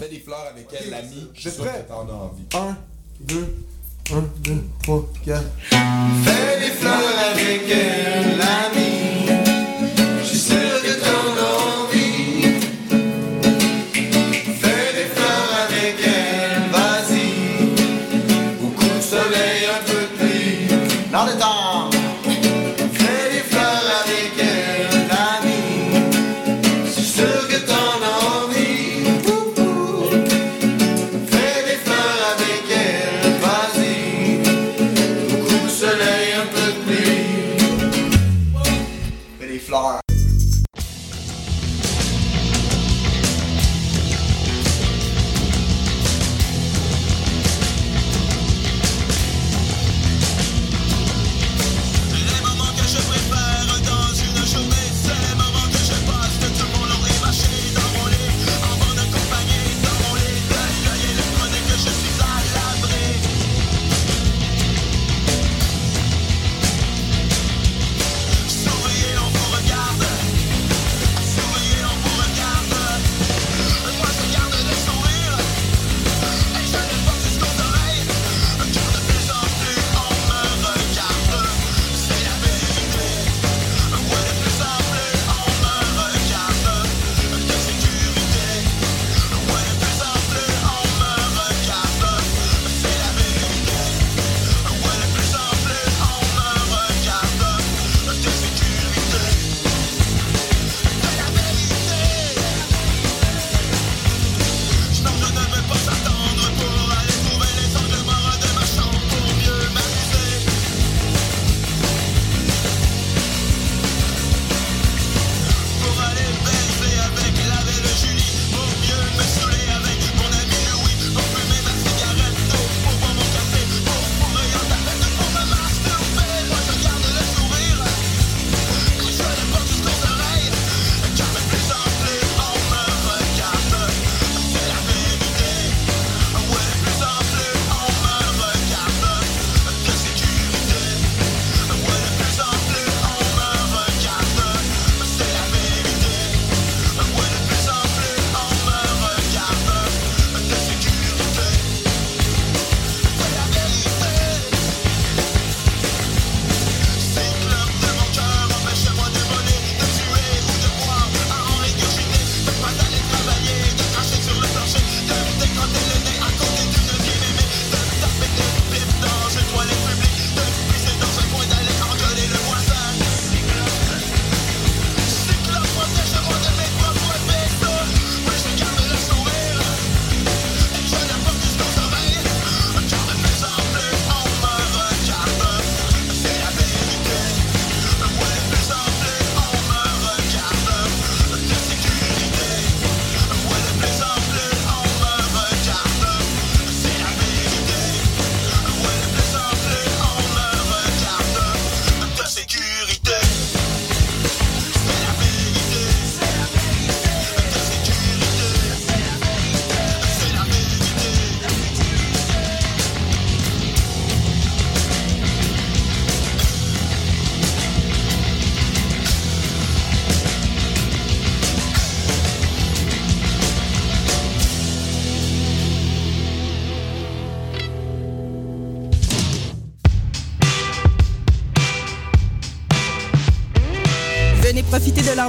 Fais des fleurs avec elle, l'ami. Je suis sûr que t'en envie. Un, deux. 1, 2, 3, 4. Fais des fleurs avec elle, l'ami.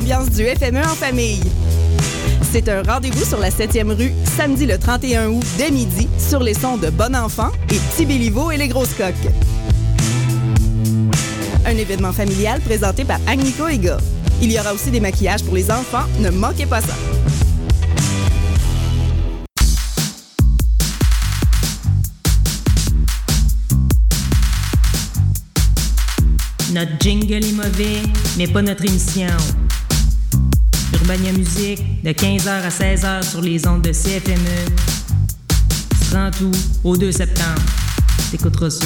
du FME en famille. C'est un rendez-vous sur la 7e rue, samedi le 31 août, dès midi, sur les sons de Bon Enfant et Petit et les Grosses Coques. Un événement familial présenté par Agnico Ega. Il y aura aussi des maquillages pour les enfants, ne manquez pas ça. Notre jingle est mauvais, mais pas notre émission. Urbania Musique de 15h à 16h sur les ondes de CFME. Tu tout au 2 septembre. T'écouteras ça.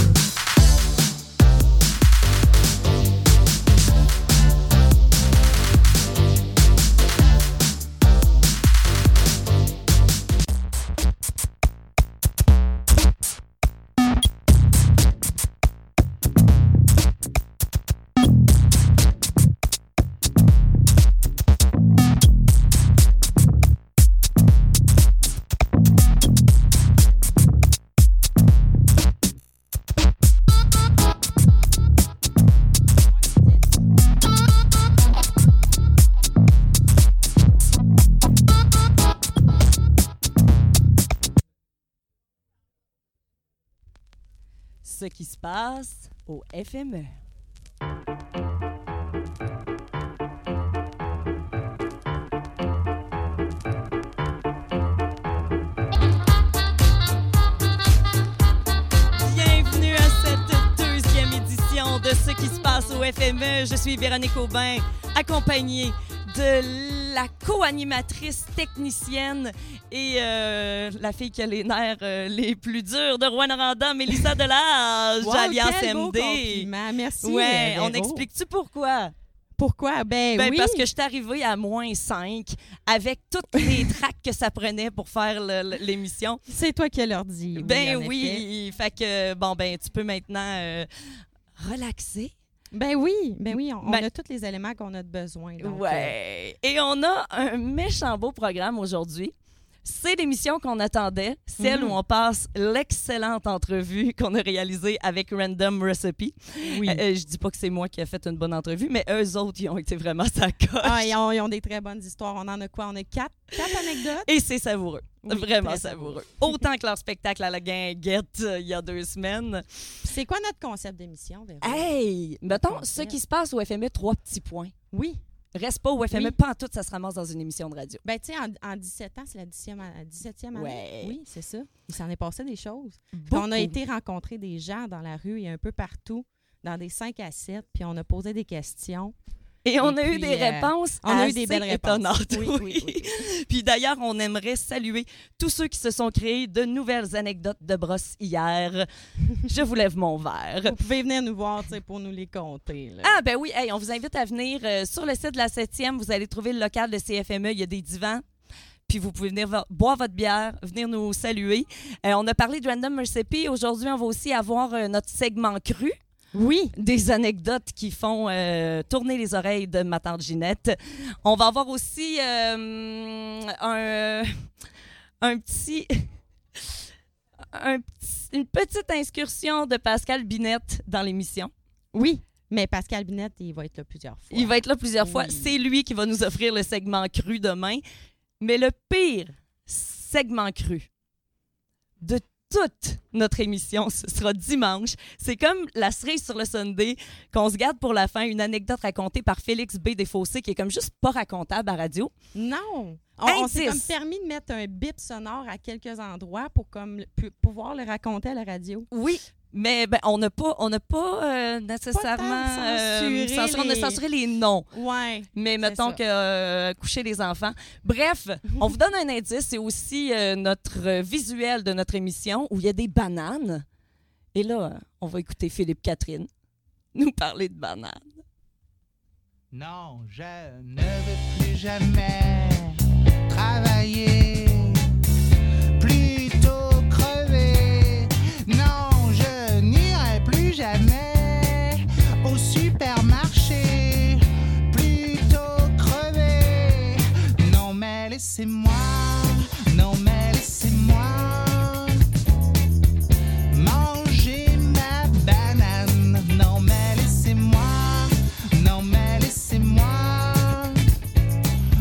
Au. FME. Bienvenue à cette deuxième édition de Ce qui se passe au FME. Je suis Véronique Aubin, accompagnée de la co-animatrice technicienne et euh, la fille qui a les nerfs euh, les plus durs de Rwanda, Mélissa Delage, Wow, Alliance quel beau MD. compliment. Merci. Ouais, on explique-tu pourquoi? Pourquoi? Ben, Ben, oui. Parce que je suis arrivée à moins 5 avec toutes les tracks que ça prenait pour faire l'émission. C'est toi qui leur dit. Ben oui, fait que bon ben tu peux maintenant euh, relaxer. Ben oui, ben oui, on, on Ben- a tous les éléments qu'on a de besoin. donc, euh, ouais. Et on a un méchant beau programme aujourd'hui. C'est l'émission qu'on attendait, celle Mhm. où on passe l'excellente entrevue qu'on a réalisée avec Random Recipe. oui. Euh, euh, je dis pas que c'est moi qui ai fait une bonne entrevue, mais eux autres, ils ont été vraiment sa coche. Ah, ils ont, ils ont des très bonnes histoires. On en a quoi? On a quatre, quatre anecdotes? Et c'est savoureux. Oui, Vraiment savoureux. Autant que leur spectacle à la guinguette euh, il y a deux semaines. C'est quoi notre concept d'émission? Hey! Mettons, ce qui se passe au FME, trois petits points. Oui. Reste pas au FME, Oui. pas en tout, ça se ramasse dans une émission de radio. Ben, tu sais, en, en 17 ans, c'est la 17e, a- 17e année. Ouais. Oui, c'est ça. Il s'en est passé des choses. On a été rencontrer des gens dans la rue et un peu partout, dans des 5 à 7, puis on a posé des questions. Et on Et a eu des euh, réponses on a eu des belles réponses. Oui, oui, oui, Puis d'ailleurs, on aimerait saluer tous ceux qui se sont créés de nouvelles anecdotes de brosse hier. Je vous lève mon verre. Vous pouvez venir nous voir pour nous les compter. là. Ah, ben oui, hey, on vous invite à venir euh, sur le site de la 7e. Vous allez trouver le local de CFME. Il y a des divans. Puis vous pouvez venir boire votre bière, venir nous saluer. Euh, on a parlé de Random Recipe. Aujourd'hui, on va aussi avoir euh, notre segment cru. Oui. Des anecdotes qui font euh, tourner les oreilles de ma tante Ginette. On va avoir aussi euh, un, un petit. un petit- une petite incursion de Pascal Binette dans l'émission. Oui. Mais Pascal Binette, il va être là plusieurs fois. Il va être là plusieurs fois. C'est lui qui va nous offrir le segment cru demain. Mais le pire segment cru de toute notre émission, ce sera dimanche. C'est comme la cerise sur le Sunday qu'on se garde pour la fin, une anecdote racontée par Félix B. Desfossés qui est comme juste pas racontable à radio. Non! On, on s'est comme permis de mettre un bip sonore à quelques endroits pour comme pu- pouvoir le raconter à la radio. Oui. Mais ben, on n'a pas, on n'a pas euh, nécessairement censuré censuré- on a les- censuré les noms. Ouais. Mais mettons ça. que euh, coucher les enfants. Bref, on vous donne un indice. C'est aussi euh, notre euh, visuel de notre émission où il y a des bananes. Et là, euh, on va écouter Philippe Catherine nous parler de bananes. Non, je ne veux plus jamais travailler, jamais au supermarché, plutôt crever. Non, mais laissez-moi, non, mais laissez-moi manger ma banane. Non, mais laissez-moi, non, mais laissez-moi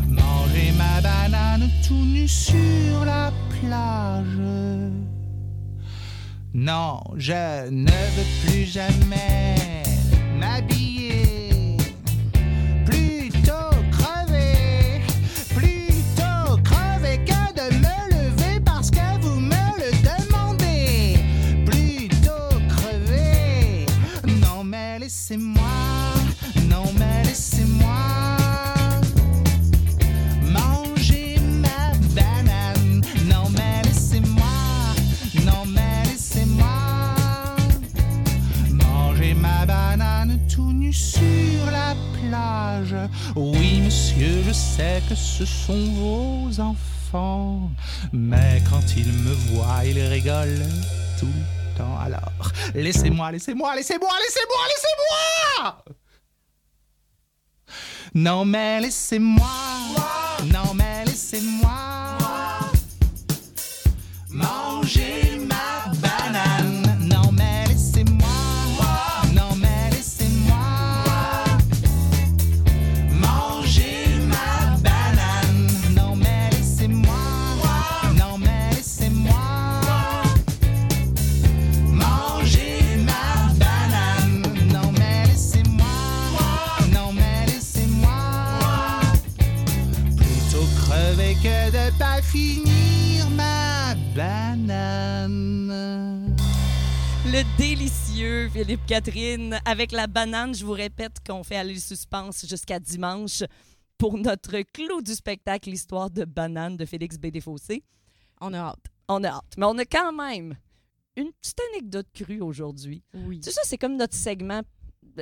manger ma banane tout nu sur la plage. Non, je ne veux plus jamais m'habiller. Sais que ce sont vos enfants, mais quand ils me voient, ils rigolent tout le temps. Alors laissez-moi, laissez-moi, laissez-moi, laissez-moi, laissez-moi. Non mais laissez-moi, Philippe Catherine avec la banane. Je vous répète qu'on fait aller le suspense jusqu'à dimanche pour notre clou du spectacle, l'histoire de banane de Félix B. Desfossés. On a hâte. On a hâte. Mais on a quand même une petite anecdote crue aujourd'hui. Oui. Tu sais, ça, c'est comme notre segment.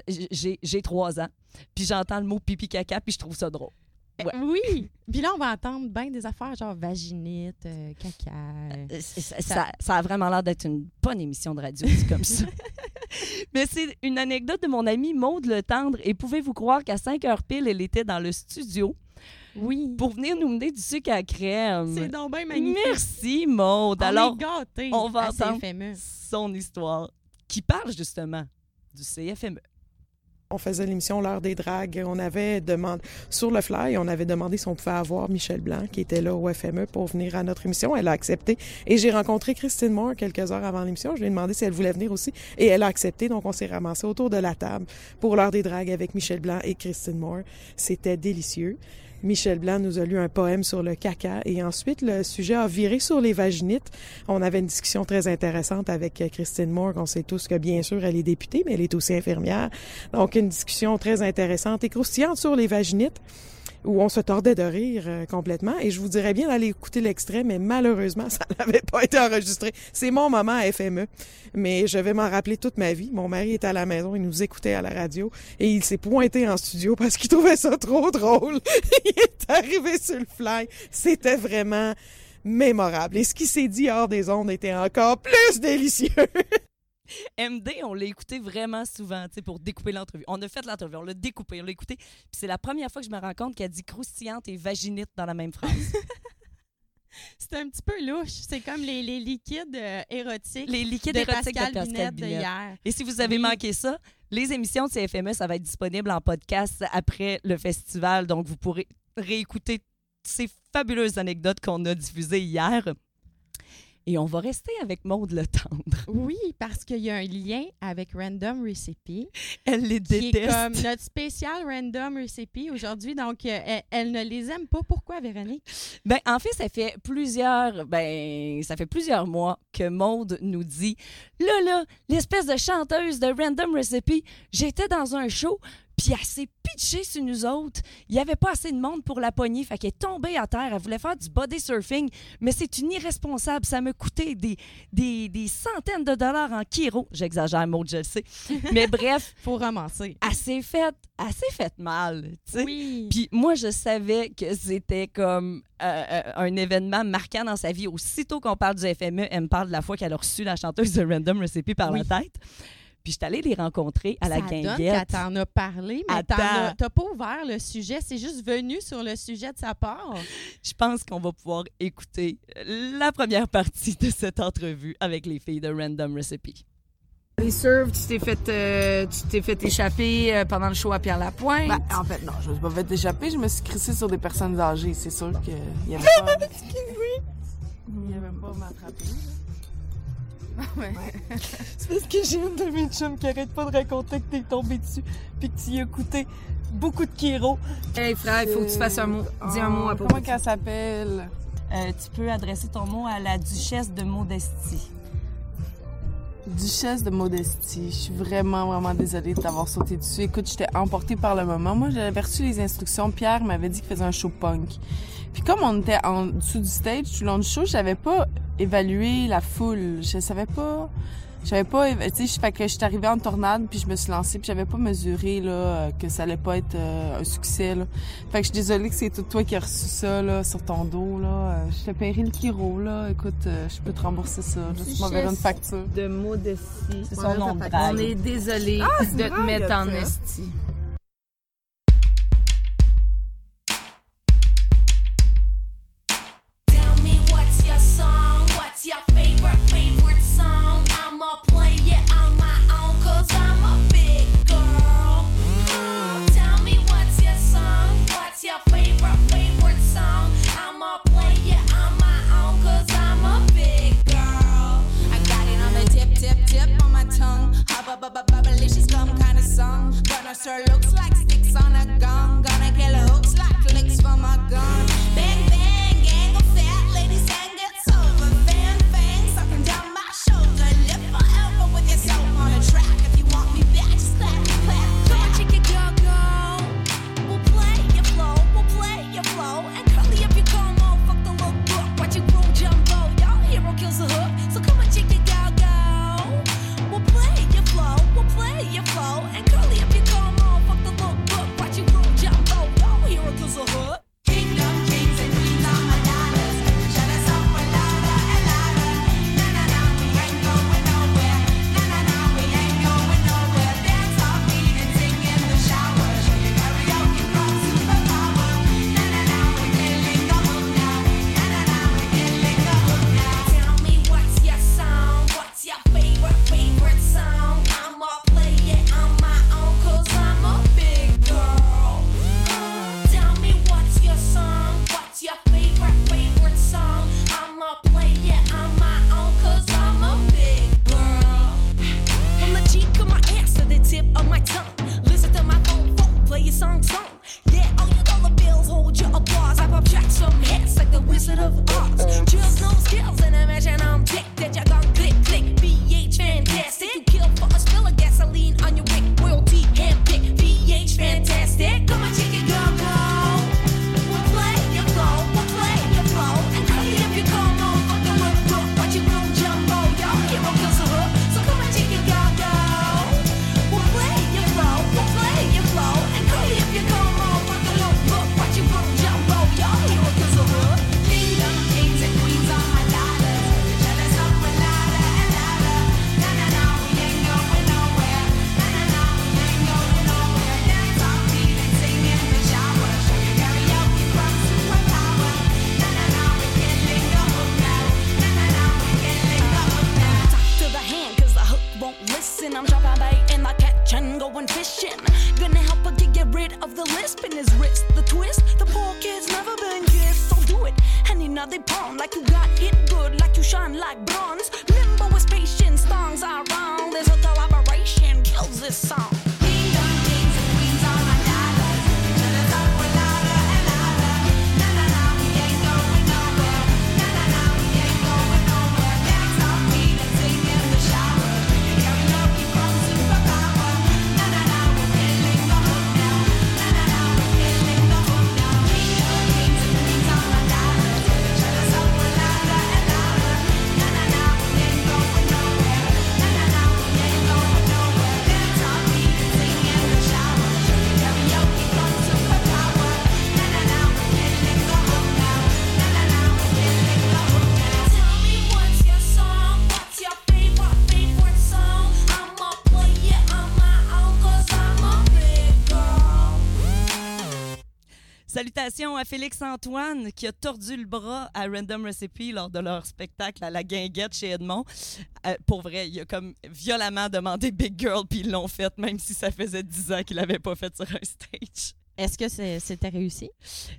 J'ai trois ans, puis j'entends le mot pipi caca, puis je trouve ça drôle. Ouais. Euh, Oui. Puis là, on va entendre bien des affaires genre vaginite, euh, caca. Euh, Ça, ça- ça a vraiment l'air d'être une bonne émission de radio, comme ça. Mais c'est une anecdote de mon amie Maude Le Tendre. Et pouvez-vous croire qu'à 5 heures pile, elle était dans le studio Oui. pour venir nous mener du sucre à crème. C'est donc bien magnifique. Merci Maude. On Alors, est on va entendre CFME. son histoire qui parle justement du CFME. On faisait l'émission L'heure des dragues. On avait demandé, sur le fly, on avait demandé si on pouvait avoir Michel Blanc, qui était là au FME, pour venir à notre émission. Elle a accepté. Et j'ai rencontré Christine Moore quelques heures avant l'émission. Je lui ai demandé si elle voulait venir aussi. Et elle a accepté. Donc, on s'est ramassé autour de la table pour L'heure des dragues avec Michel Blanc et Christine Moore. C'était délicieux. Michel Blanc nous a lu un poème sur le caca et ensuite le sujet a viré sur les vaginites. On avait une discussion très intéressante avec euh, Christine Moore. On sait tous que bien sûr elle est députée, mais elle est aussi infirmière. Donc une discussion très intéressante et croustillante sur les vaginites où on se tordait de rire euh, complètement. Et je vous dirais bien d'aller écouter l'extrait, mais malheureusement, ça n'avait pas été enregistré. C'est mon moment à FME, mais je vais m'en rappeler toute ma vie. Mon mari était à la maison, il nous écoutait à la radio et il s'est pointé en studio parce qu'il trouvait ça trop drôle. il est arrivé sur le fly. C'était vraiment mémorable. Et ce qui s'est dit hors des ondes était encore plus délicieux. MD, on l'a écouté vraiment souvent, tu sais, pour découper l'entrevue. On a fait l'entrevue, on l'a découpé, on l'a écouté. Puis c'est la première fois que je me rends compte qu'elle dit croustillante et vaginite dans la même phrase. C'est un petit peu louche. C'est comme les, les liquides euh, érotiques Les liquides de érotiques Pascal de Pascal Binette de Binette. hier. Et si vous avez Oui. manqué ça, les émissions de CFME, ça va être disponible en podcast après le festival. Donc, vous pourrez réécouter ces fabuleuses anecdotes qu'on a diffusées hier. Et on va rester avec Maude Le Tendre. Oui, parce qu'il y a un lien avec Random Recipe, Elle les qui est déteste. comme notre spécial Random Recipe aujourd'hui. Donc, euh, elle, elle ne les aime pas. Pourquoi, Véronique? Ben, en fait, ça fait plusieurs, ben, ça fait plusieurs mois que Maude nous dit Là, là, l'espèce de chanteuse de Random Recipe, j'étais dans un show, puis elle s'est pitchée sur nous autres. Il n'y avait pas assez de monde pour la poignée, fait qu'elle est tombée à terre. Elle voulait faire du body surfing, mais c'est une irresponsable. Ça me coûtait des, des, des centaines de dollars en kiro. J'exagère, Maude, je le sais. Mais bref, Faut romancer. elle s'est faite, s'est faite mal, tu sais. Oui. Puis moi, je savais que c'était comme euh, euh, un événement marquant dans sa vie. Aussitôt qu'on parle du FME, elle me parle de la fois qu'elle a reçu la chanteuse de Random Recipe par Oui. la tête. Puis je suis allée les rencontrer à la ça donne qu'elle guinguette. t'en a parlé, mais as- t'as pas ouvert le sujet. C'est juste venu sur le sujet de sa part. Je pense qu'on va pouvoir écouter la première partie de cette entrevue avec les filles de Random Recipe. Les serves, tu t'es fait, euh, tu t'es fait échapper euh, pendant le show à Pierre Lapointe? Ben, en fait, non, je me suis pas fait échapper, je me suis crissée sur des personnes âgées. C'est sûr qu'il y avait pas. Il y avait pas m'attraper. C'est parce que j'ai une de mes chums qui arrête pas de raconter que t'es tombé dessus puis que tu y as coûté beaucoup de kilos. Hey frère, il faut que tu fasses un mot. Dis un mot à propos. Comment qu'elle s'appelle? Euh, tu peux adresser ton mot à la duchesse de Modestie. Duchesse de Modestie. Je suis vraiment, vraiment désolée de t'avoir sauté dessus. Écoute, j'étais emportée par le moment. Moi, j'avais reçu les instructions. Pierre m'avait dit qu'il faisait un show punk. Puis comme on était en dessous du stage tout le long du show, j'avais pas évalué la foule. Je savais pas... J'avais pas... Tu sais, fait que j'étais arrivée en tornade, puis je me suis lancée, puis j'avais pas mesuré, là, que ça allait pas être euh, un succès, là. Fait que je suis désolée que c'est tout toi qui as reçu ça, là, sur ton dos, là. Euh, Je t'ai payé le kiro, là. Écoute, euh, je peux te rembourser ça. Juste m'enverrer une facture. de modestie. C'est son nom. On est désolé Ah, de te mettre en esti. À Félix Antoine qui a tordu le bras à Random Recipe lors de leur spectacle à la Guinguette chez Edmond. Euh, pour vrai, il a comme violemment demandé Big Girl puis ils l'ont fait même si ça faisait 10 ans qu'il l'avait pas fait sur un stage. Est-ce que c'était réussi?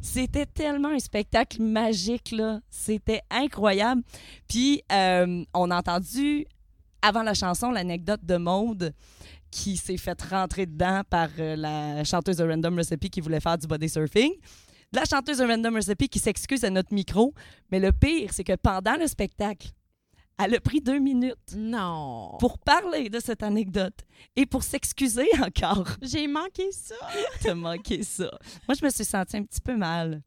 C'était tellement un spectacle magique, là. C'était incroyable. Puis, euh, on a entendu, avant la chanson, l'anecdote de Maude qui s'est fait rentrer dedans par euh, la chanteuse de Random Recipe qui voulait faire du body surfing. La chanteuse de Random Recipe qui s'excuse à notre micro. Mais le pire, c'est que pendant le spectacle, elle a pris deux minutes. Non. Pour parler de cette anecdote et pour s'excuser encore. J'ai manqué ça. T'as manqué ça. Moi, je me suis sentie un petit peu mal.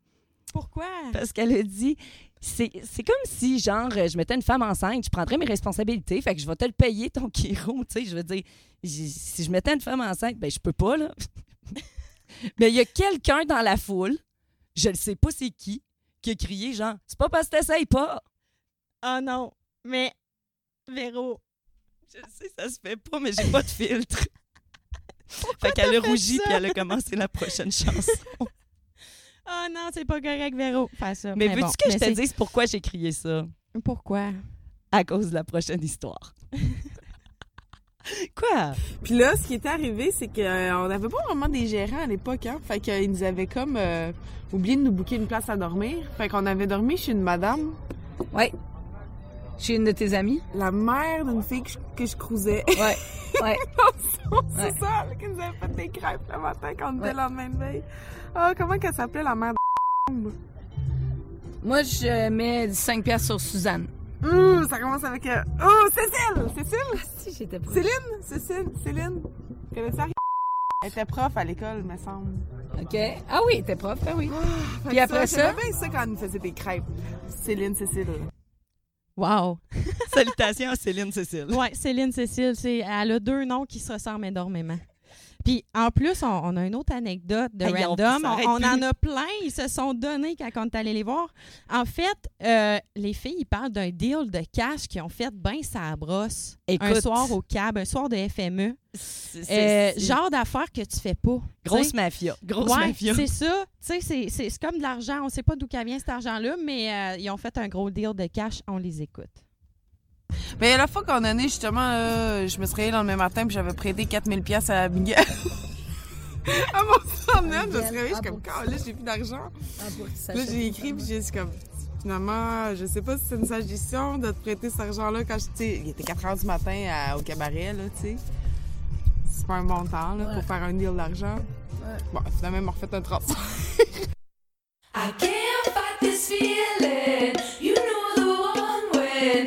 Pourquoi? Parce qu'elle a dit, c'est comme si, genre, je mettais une femme enceinte, je prendrais mes responsabilités, fait que je vais te le payer, ton Kiro, tu sais, je veux dire, si je mettais une femme enceinte, ben je peux pas, là. Mais il y a quelqu'un dans la foule, je ne sais pas c'est qui, qui a crié, genre, c'est pas parce que t'essayes pas. Ah non, mais Véro, Je sais, ça se fait pas, mais j'ai pas de filtre. fait qu'elle a rougi, puis elle a commencé la prochaine chanson. Ah non, c'est pas correct, Véro. Faire ça. Mais, veux-tu bon, que je te dise pourquoi j'ai crié ça? Pourquoi? À cause de la prochaine histoire. Quoi? Puis là, ce qui était arrivé, c'est qu'on n'avait pas vraiment des gérants à l'époque, hein. Fait qu'ils nous avaient comme euh, oublié de nous booker une place à dormir. Fait qu'on avait dormi chez une madame. Ouais. Chez une de tes amies? La mère d'une fille que je, que je cruisais. Ouais. Ouais. c'est Ouais. ça, là, qui nous avait fait des crêpes le matin quand on Ouais. était le lendemain de veille. Ah, comment qu'elle s'appelait, la mère de Moi, je mets 5 piastres sur Suzanne. Ouh, ça commence avec... euh, Oh, Cécile! Cécile? Ah, si, j'étais pas. Céline? Cécile? Céline? Connais-tu Harry? Elle était prof à l'école, me semble. OK. Ah oui, t'es prof, ah oui. Fait Puis après ça? J'aimais bien ça quand elle nous faisait des crêpes. Céline, Cécile. Wow. Salutations à Céline Cécile. Ouais, Céline Cécile, c'est, elle a deux noms qui se ressemblent énormément. Puis en plus, on, on a une autre anecdote de Hey, random. ça On, on en a plein. Ils se sont donnés quand on est allé les voir. En fait, euh, les filles, ils parlent d'un deal de cash qu'ils ont fait bien sa brosse. un soir au cab, un soir de FME. C'est- Euh, genre d'affaires que tu fais pas. Grosse mafia. Grosse Ouais, mafia. c'est ça. Tu sais, c'est- comme de l'argent. On sait pas d'où vient cet argent-là, mais euh, ils ont fait un gros deal de cash. On les écoute. Mais la fois qu'on a né, justement, là, je me suis réveillée le lendemain matin puis j'avais prêté 4000 pièces à Miguel. à mon sommel, je me suis réveillée, je suis comme, quand là, j'ai plus d'argent. Là, j'ai écrit puis j'ai dit comme, finalement, je sais pas si c'est une sage décision de te prêter cet argent-là quand je, tu sais, il était 4 heures du matin à- au cabaret, là, tu sais. C'est pas un bon temps, là, pour faire un deal d'argent. Bon, finalement, il m'a refait un transfert. I can't fight this feeling. You know the one when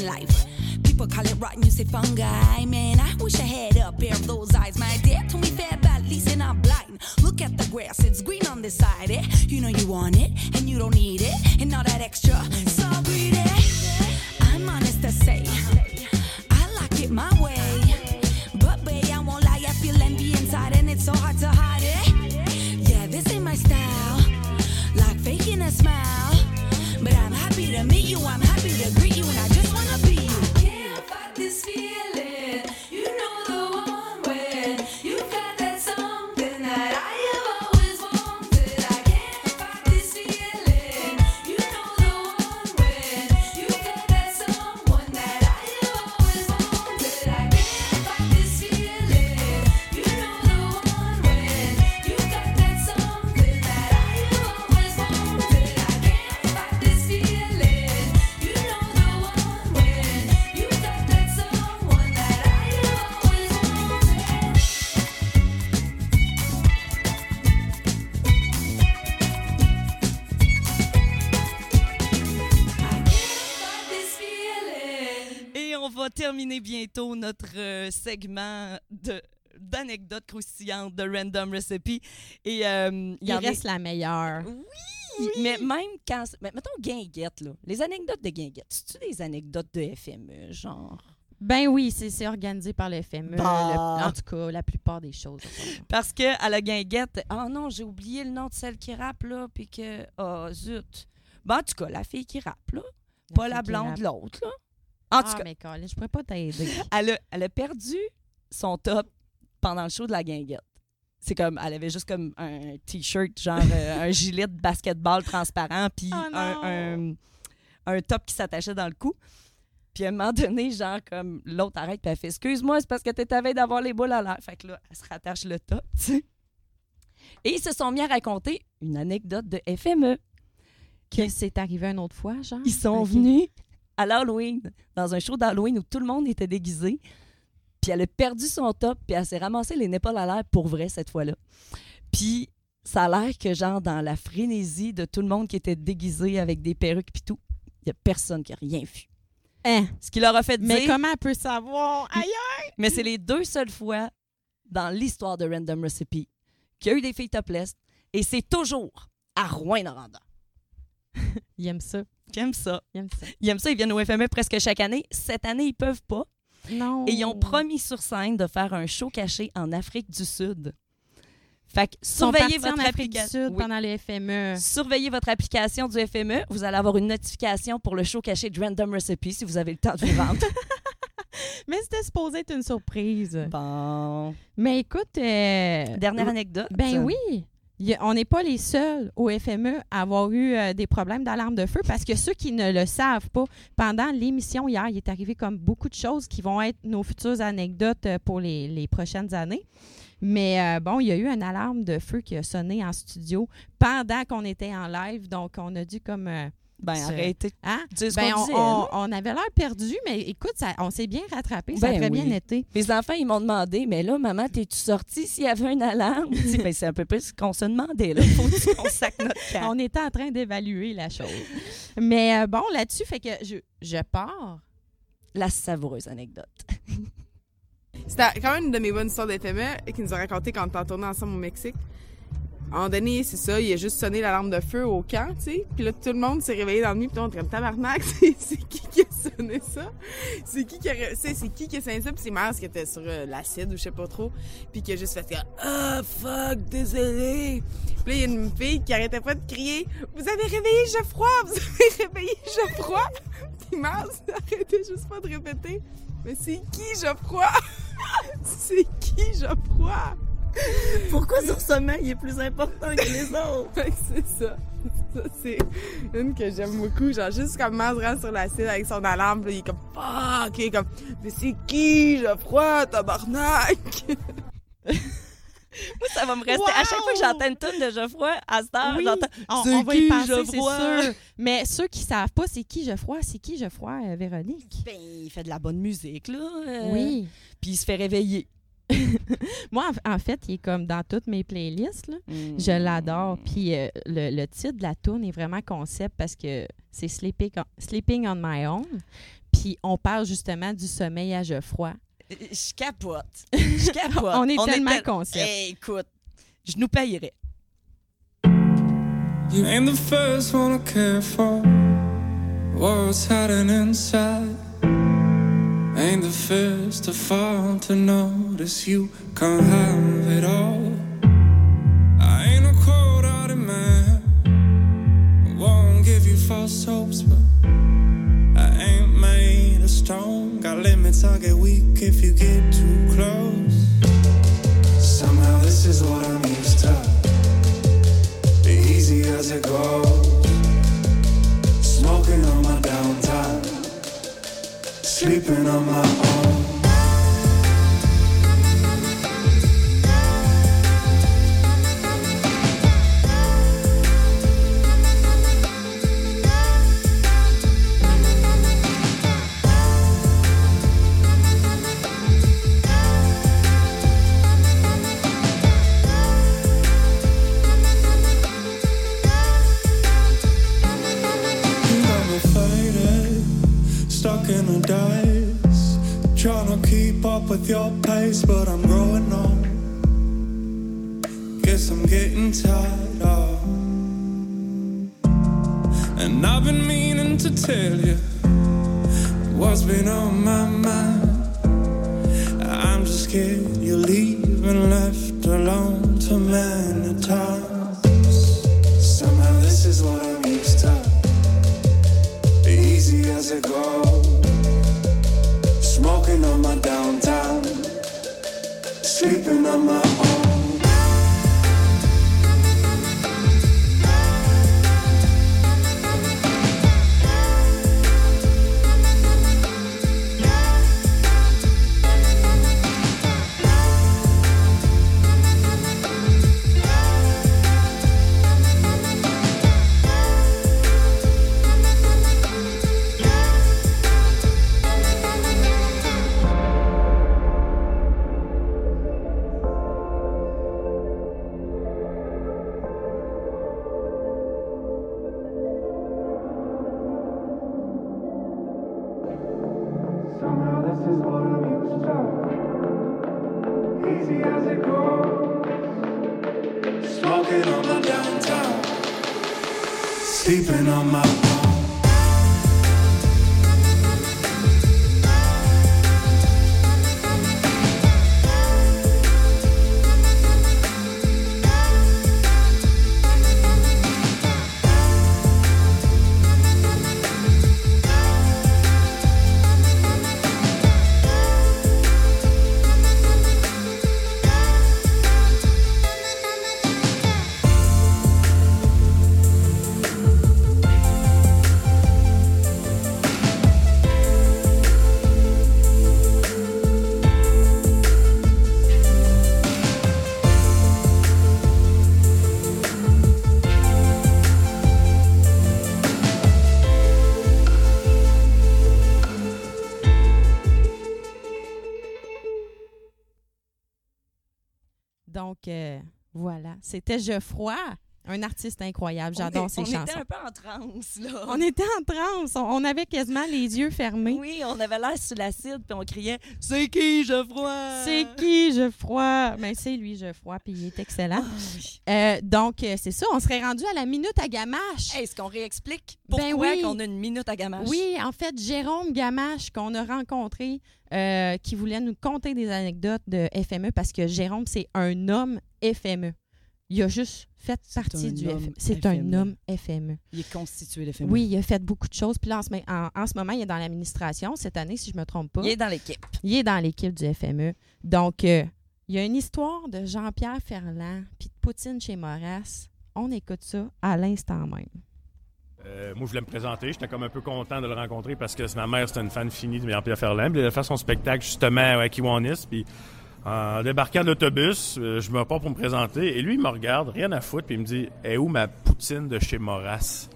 second life. People call it rotten, you say fungi. Man, I wish I had a pair of those eyes. My dad told me fair bad, least I'm blind. Look at the grass, it's green terminer bientôt notre euh, segment de d'anecdotes croustillantes de Random Recipe. Et euh, Il y en reste a- la meilleure. Oui, mais même quand... Mais mettons Guinguette, là. Les anecdotes de Guinguette, c'est-tu des anecdotes de FME, genre? Ben oui, c'est organisé par le FME. Bah. le- en tout cas, la plupart des choses. Parce que à la guinguette, oh non, j'ai oublié le nom de celle qui rappe, là, puis que, oh zut. Ben, en tout cas, la fille qui rappe, là, pas la blonde, l'autre, là. En tout ah, cas, mais Colin, je pourrais pas t'aider. elle a, elle a perdu son top pendant le show de la guinguette. C'est comme, elle avait juste comme un t-shirt, genre euh, un gilet de basketball transparent, puis Oh un, un- un top qui s'attachait dans le cou. Puis à un moment donné, genre, comme l'autre arrête, puis elle fait Excuse-moi, c'est parce que t'étais veille d'avoir les boules à l'air. Fait que là, elle se rattache le top, tu sais. Et ils se sont mis à raconter une anecdote de FME. Que c'est arrivé une autre fois, genre? Ils sont venus à l'Halloween, dans un show d'Halloween où tout le monde était déguisé. Puis elle a perdu son top, puis elle s'est ramassé les épaules à l'air pour vrai cette fois-là. Puis ça a l'air que, genre, dans la frénésie de tout le monde qui était déguisé avec des perruques puis tout, il n'y a personne qui a rien vu. Hein? Ce qui leur a fait dire... Mais comment elle peut savoir? Aïe, aïe! Mais c'est les deux seules fois dans l'histoire de Random Recipe qu'il y a eu des filles topless, et c'est toujours à Rouen-Noranda. Il aime ça. Ils aiment ça. Il aime ça. Ils aiment ça, ils viennent au FME presque chaque année. Cette année, ils peuvent pas. Non. Et ils ont promis sur scène de faire un show caché en Afrique du Sud. Fait que Ils surveillez votre application. Sud Oui. pendant le FME. Surveillez votre application du FME. Vous allez avoir une notification pour le show caché de Random Recipe si vous avez le temps de vous rendre. Mais c'était supposé être une surprise. Bon. Mais écoute. euh, Dernière anecdote. Ben oui. On n'est pas les seuls au FME à avoir eu euh, des problèmes d'alarme de feu parce que ceux qui ne le savent pas, pendant l'émission hier, il est arrivé comme beaucoup de choses qui vont être nos futures anecdotes euh, pour les, prochaines années. Mais euh, bon, il y a eu une alarme de feu qui a sonné en studio pendant qu'on était en live. Donc, on a dû comme... Ben, arrêtez. Hein? Ce Ben, on, disait, on- avait l'air perdu, mais écoute, ça- on s'est bien rattrapé. ça a Ben très oui. bien été. Les enfants, ils m'ont demandé, mais là, maman, t'es-tu sortie s'il y avait une alarme? Ben, c'est un peu plus ce qu'on se demandait. Là. Faut qu'on sac notre camp. On était en train d'évaluer la chose. Mais euh, bon, là-dessus, fait que je, je pars. La savoureuse anecdote. C'était quand même une de mes bonnes histoires d'éphémère qui nous a raconté quand on était en tournée ensemble au Mexique. À un donné, c'est ça, il a juste sonné l'alarme de feu au camp, tu sais. Puis là, tout le monde s'est réveillé dans le nuit, puis on était comme tabarnak, c'est qui qui a sonné ça? C'est qui qui a, c'est qui qui a sonné ça? Puis c'est Mars qui était sur euh, l'acide ou je sais pas trop, puis qui a juste fait Ah, fuck, désolé! Puis là, il y a une fille qui arrêtait pas de crier, Vous avez réveillé Geoffroy! Vous avez réveillé Geoffroy! Puis Mars arrêtait juste pas de répéter, Mais c'est qui Geoffroy? c'est qui Geoffroy? Pourquoi son sommeil est plus important que les autres? C'est ça. Ça, c'est une que j'aime beaucoup. Genre, juste comme rentre sur la scène avec son alarme, il est comme fuck, il est comme, mais c'est qui, Geoffroy, tabarnak? Moi, ça va me rester. À chaque fois que j'entends une tune de Geoffroy, à cette heure, Oui, j'entends on, on va y c'est sûr. Mais ceux qui savent pas c'est qui Geoffroy, c'est qui Geoffroy, euh, Véronique? Ben, il fait de la bonne musique, là. euh, Oui. Puis il se fait réveiller. Moi, en, en fait, il est comme dans toutes mes playlists. là. Mm. Je l'adore. Puis euh, le, le titre de la tune est vraiment concept parce que c'est Sleeping on, Sleeping on My Own. Puis on parle justement du sommeil à Geoffroy. Je capote. Je capote. On est tellement tel- concept. Hey, écoute, je nous payerais. You ain't the first one I care for. What's hiding inside? Ain't the first to fall to notice you can't have it all. I ain't a cold hearted man. Won't give you false hopes, but I ain't made of stone. Got limits, I get weak if you get too close. Somehow this is what I'm used to easy as it goes. Smoking on my downtime, sleeping on my own. With your pace, but I'm growing on. Guess I'm getting tired of. And I've been meaning to tell you what's been on my mind. Sleeping on my voilà. C'était Geoffroy, un artiste incroyable. J'adore On ses est- chansons. On était un peu en transe, là. On était en transe. On, on avait quasiment les yeux fermés. Oui, on avait l'air sous l'acide, puis on criait « C'est qui, Geoffroy? » C'est qui, Geoffroy? Mais c'est lui, Geoffroy, puis il est excellent. Euh, donc, euh, c'est ça. On serait rendu à la minute à Gamache. Est-ce qu'on réexplique Ben pourquoi oui. qu'on a une minute à Gamache? Oui, en fait, Jérôme Gamache, qu'on a rencontré, euh, qui voulait nous conter des anecdotes de FME parce que Jérôme, c'est un homme FME. Il a juste fait partie du FME. C'est un homme FME. Il est constitué de FME. Oui, il a fait beaucoup de choses. Puis là, en ce, en- en ce moment, il est dans l'administration. Cette année, si je me trompe pas. Il est dans l'équipe. Il est dans l'équipe du FME. Donc, euh, il y a une histoire de Jean-Pierre Ferland puis de Poutine chez Maurras. On écoute ça à l'instant même. Euh, moi, je voulais me présenter. J'étais comme un peu content de le rencontrer parce que ma mère, c'était une fan finie de Pierre Ferland. Puis il allait faire son spectacle justement à Kiwanis. Puis En débarquant de l'autobus, euh, je me pars pour me présenter et lui, il me regarde, rien à foutre, puis il me dit Est où ma poutine de chez Moras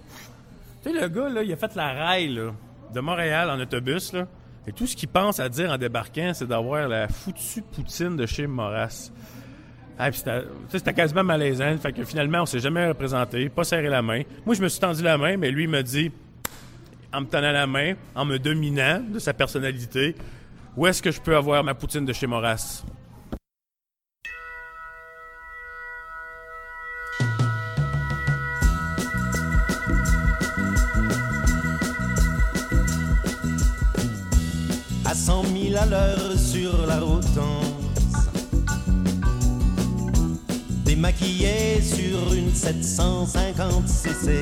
Tu sais, le gars, là, il a fait la raille là, de Montréal en autobus, là, et tout ce qu'il pense à dire en débarquant, c'est d'avoir la foutue poutine de chez Moras. Ah, c'était quasiment malaisant. Fait que finalement, on s'est jamais représenté, pas serré la main. Moi, je me suis tendu la main, mais lui, il me dit, en me tenant la main, en me dominant de sa personnalité, où est-ce que je peux avoir ma poutine de chez Moras? À l'heure sur la route Démaquillé sur une 750 cc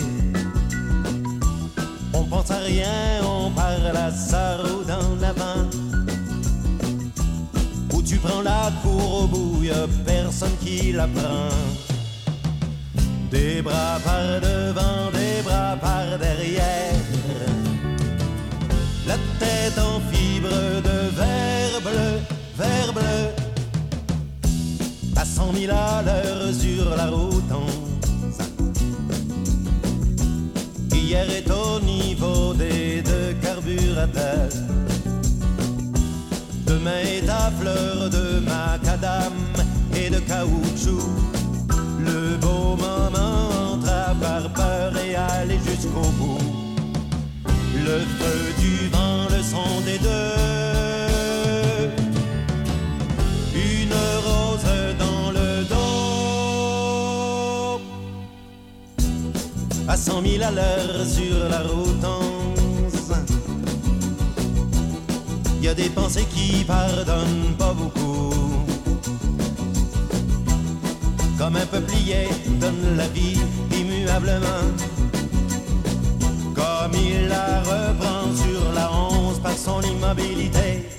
On pense à rien, on parle à sa route en avant. Où tu prends la cour au bout, personne qui la prend. Des bras par devant, des bras par derrière. La tête en fibre de verre bleu. À cent mille à l'heure sur la route Hier est au niveau des deux carburateurs. Demain est à fleur de macadam et de caoutchouc. Le beau moment entre avoir peur et aller jusqu'au bout. Le feu du vent, le son des deux. À cent mille à l'heure sur la route onze. Y a des pensées qui pardonnent pas beaucoup. Comme un peuplier donne la vie immuablement comme il la reprend sur la onze par son immobilité.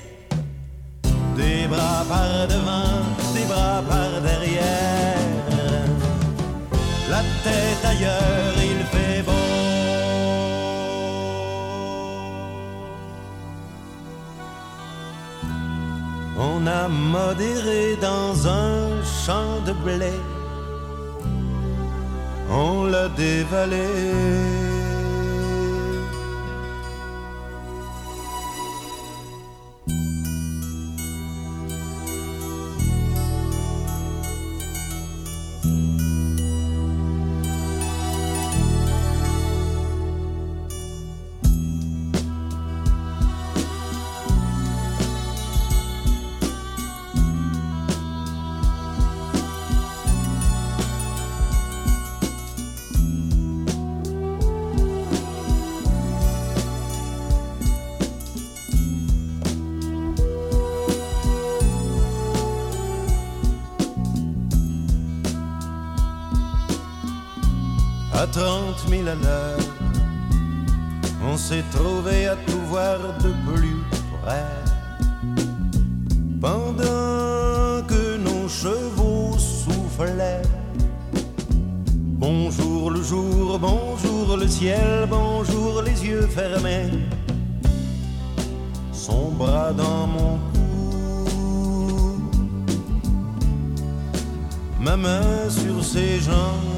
Des bras par devant, des bras par derrière. La tête ailleurs, il On a modéré dans un champ de blé. On l'a dévalé. On s'est trouvé à tout voir de plus près. Pendant que nos chevaux soufflaient. Bonjour le jour, bonjour le ciel, bonjour les yeux fermés. Son bras dans mon cou. Ma main sur ses jambes.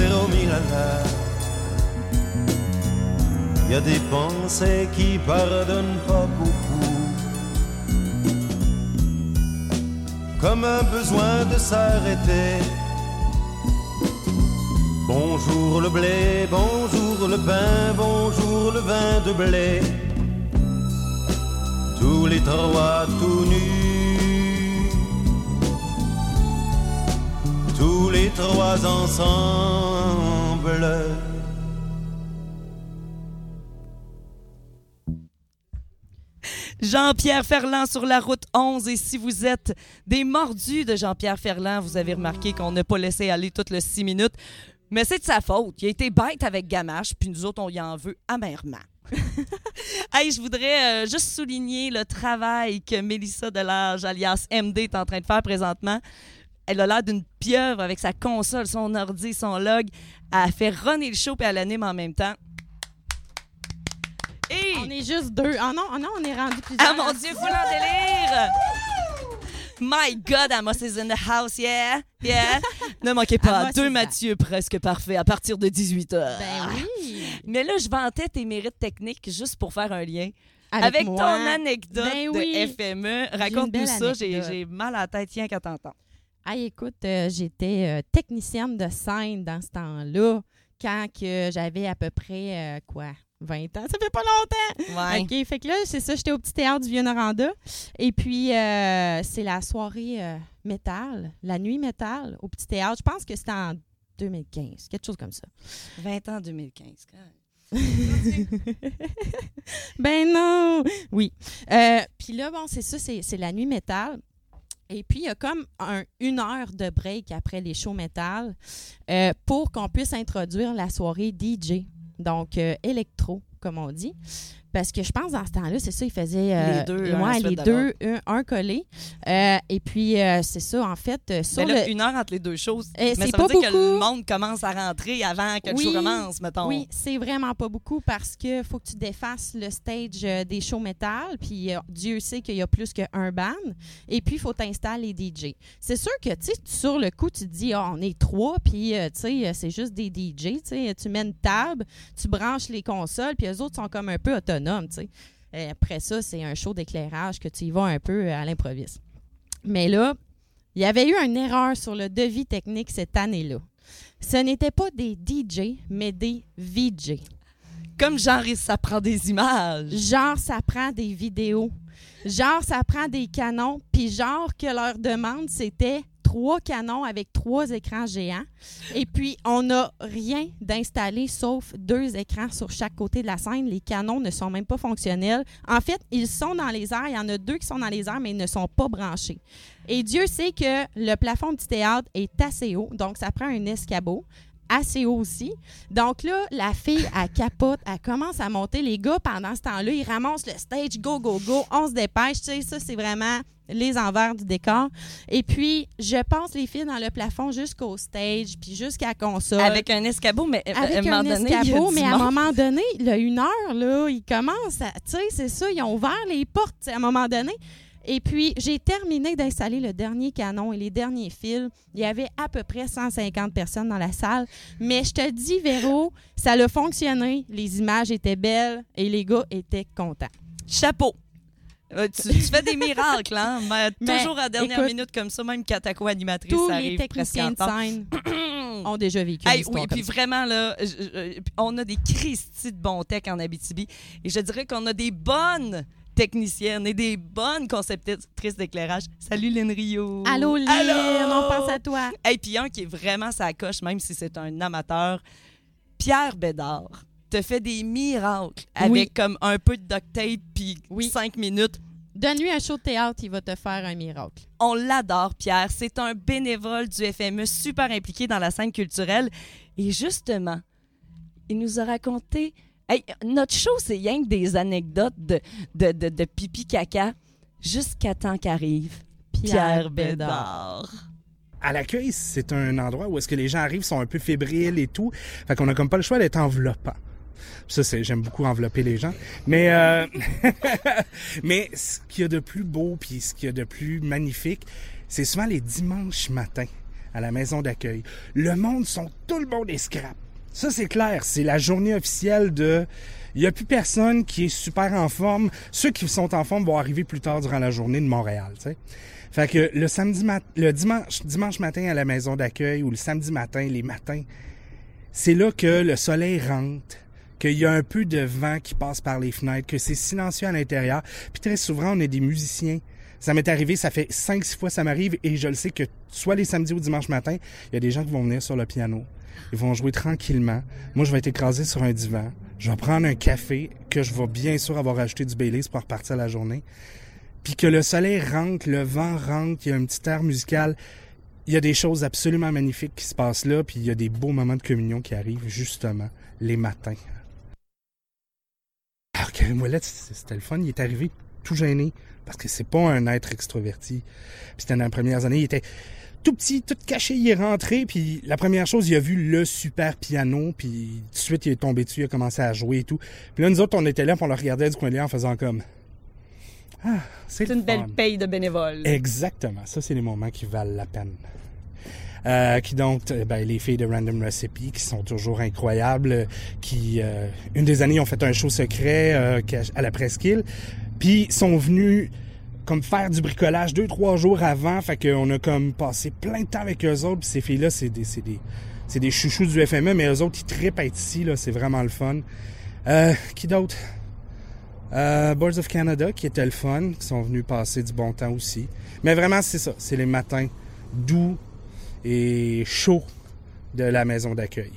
L'heure. Y a des pensées qui pardonnent pas beaucoup. Comme un besoin de s'arrêter. Bonjour le blé, bonjour le pain, bonjour le vin de blé. Tous les trois tout nus. Trois ensemble. Jean-Pierre Ferland sur la route 11. Et si vous êtes des mordus de Jean-Pierre Ferland, vous avez remarqué qu'on n'a pas laissé aller toutes les six minutes. Mais c'est de sa faute. Il a été bête avec Gamache, puis nous autres, on y en veut amèrement. hey, je voudrais euh, juste souligner le travail que Mélissa Delage, alias MD, est en train de faire présentement. Elle a l'air d'une pieuvre avec sa console, son ordi, son log. Elle fait runner le show puis elle anime en même temps. Et... On est juste deux. Ah non, ah non, on est rendu plusieurs. Ah mon Dieu, vous en délire! My God, Amos is in the house, yeah, yeah. ne manquez pas, Amos deux Mathieu presque parfait à partir de 18h. Ben oui. Mais là, je vantais tes mérites techniques juste pour faire un lien. Avec ton anecdote Ben oui. de FME, raconte-nous ça, j'ai mal à la tête, tiens, qu'à t'entendre. Ah, écoute, euh, j'étais euh, technicienne de scène dans ce temps-là, quand que j'avais à peu près, euh, quoi, 20 ans? Ça fait pas longtemps! Ouais. OK, fait que là, c'est ça, j'étais au petit théâtre du Vieux-Noranda. Et puis, c'est la soirée métal, la nuit métal au petit théâtre. Je pense que c'était en 2015, quelque chose comme ça. 20 ans 2015. quand même. ben non! Oui. Euh, Puis là, bon, c'est ça, c'est c'est la nuit métal. Et puis, il y a comme un- une heure de break après les shows métal euh, pour qu'on puisse introduire la soirée DJ, donc euh, électro, comme on dit. Parce que je pense dans ce temps-là, c'est ça, ils faisaient euh, Les deux, ouais, les deux, un, un collé. Euh, et puis, euh, c'est ça, en fait, euh, sur Mais là, le- une heure entre les deux choses. Eh, mais c'est ça veut pas dire que le beaucoup. monde commence à rentrer avant que le show commence, mettons. Oui, c'est vraiment pas beaucoup parce que faut que tu défasses le stage des shows métal, puis Dieu sait qu'il y a plus qu'un band, et puis il faut t'installes les DJ. C'est sûr que, tu sais, sur le coup, tu te dis, Ah, on est trois, puis, tu sais, c'est juste des DJ, tu mets une table, tu branches les consoles, puis eux autres sont comme un peu autonomes, tu sais. Et après ça, c'est un show d'éclairage que tu y vas un peu euh, à l'improviste. Mais là, il y avait eu une erreur sur le devis technique cette année-là. Ce n'était pas des DJ, mais des VJ. Comme genre, ça prend des images. Genre, ça prend des vidéos. Genre, ça prend des canons. Puis genre, que leur demande, c'était trois canons avec trois écrans géants. Et puis, on n'a rien d'installé sauf deux écrans sur chaque côté de la scène. Les canons ne sont même pas fonctionnels. En fait, ils sont dans les airs. Il y en a deux qui sont dans les airs, mais ils ne sont pas branchés. Et Dieu sait que le plafond du théâtre est assez haut, donc ça prend un escabeau assez haut aussi. Donc là, la fille, elle capote, elle commence à monter. Les gars, pendant ce temps-là, ils ramassent le stage, go, go, go, on se dépêche. Tu sais, ça, c'est vraiment les envers du décor. Et puis, je passe les filles dans le plafond jusqu'au stage, puis jusqu'à la console. Avec un escabeau, mais euh, à Avec un donné, il y a escabeau, mais à un moment donné, là, une heure, là, ils commencent à. Tu sais, c'est ça, ils ont ouvert les portes à un moment donné. Et puis, j'ai terminé d'installer le dernier canon et les derniers fils. Il y avait à peu près 150 personnes dans la salle. Mais je te dis, Véro, ça a fonctionné. Les images étaient belles et les gars étaient contents. Chapeau. Euh, tu, tu fais des miracles, hein? Mais Mais, toujours à dernière écoute, minute comme ça, même Katako animatrice Tous arrive les presque techniciens en de scène ont déjà vécu Hey, oui, puis vraiment, là, je- je- on a des Christy de bon tech en Abitibi. Et je dirais qu'on a des bonnes techniciennes et des bonnes conceptrices d'éclairage. Salut, Lynn Rio. Allô, Lynn, on pense à toi. Et puis un qui est vraiment sa coche, même si c'est un amateur, Pierre Bédard te fait des miracles avec Oui. comme un peu de duct tape puis cinq minutes. Donne-lui un show de théâtre, il va te faire un miracle. On l'adore, Pierre. C'est un bénévole du FME, super impliqué dans la scène culturelle. Et justement, il nous a raconté. Hey, notre show, c'est rien que des anecdotes de, de, de, de pipi caca jusqu'à temps qu'arrive Pierre, Pierre Bédard. À l'accueil, c'est un endroit où est-ce que les gens arrivent, sont un peu fébriles et tout. Fait qu'on a comme pas le choix d'être enveloppant. Ça, c'est, j'aime beaucoup envelopper les gens. Mais, euh, mais ce qu'il y a de plus beau puis ce qu'il y a de plus magnifique, c'est souvent les dimanches matins à la maison d'accueil. Le monde sont tout le monde est scrap. Ça, c'est clair. C'est la journée officielle de. Il n'y a plus personne qui est super en forme. Ceux qui sont en forme vont arriver plus tard durant la journée de Montréal, tu sais. Fait que le samedi mat- le dimanche, dimanche matin à la maison d'accueil ou le samedi matin, les matins, c'est là que le soleil rentre, qu'il y a un peu de vent qui passe par les fenêtres, que c'est silencieux à l'intérieur. Puis très souvent, on est des musiciens. Ça m'est arrivé, ça fait cinq, six fois ça m'arrive et je le sais que soit les samedis ou dimanche matin, il y a des gens qui vont venir sur le piano. Ils vont jouer tranquillement. Moi, je vais être écrasé sur un divan. Je vais prendre un café que je vais bien sûr avoir acheté du Baileys pour repartir la journée. Puis que le soleil rentre, le vent rentre, il y a un petit air musical. Il y a des choses absolument magnifiques qui se passent là, puis il y a des beaux moments de communion qui arrivent justement les matins. Alors Karim Ouellet, c'était le fun, il est arrivé tout gêné parce que c'est pas un être extroverti. Puis c'était dans les premières années, il était tout petit, tout caché, il est rentré, puis la première chose, il a vu le super piano, puis tout de suite, il est tombé dessus, il a commencé à jouer et tout. Puis là, nous autres, on était là, puis on le regardait du coin de l'œil en faisant comme... Ah, c'est une le belle paye de bénévoles. Exactement. Ça, c'est les moments qui valent la peine. Euh, qui donc, ben, les filles de Random Recipe, qui sont toujours incroyables, qui, euh, une des années, ont fait un show secret euh, à la Presqu'île, puis sont venus comme faire du bricolage deux, trois jours avant, fait qu'on a comme passé plein de temps avec eux autres, ces filles-là, c'est des, c'est des, c'est des chouchous du FME, mais eux autres, ils trippent être ici, c'est vraiment le fun. Euh, qui d'autre? Euh, Boards of Canada, qui était le fun, qui sont venus passer du bon temps aussi. Mais vraiment, c'est ça. C'est les matins doux et chauds de la maison d'accueil.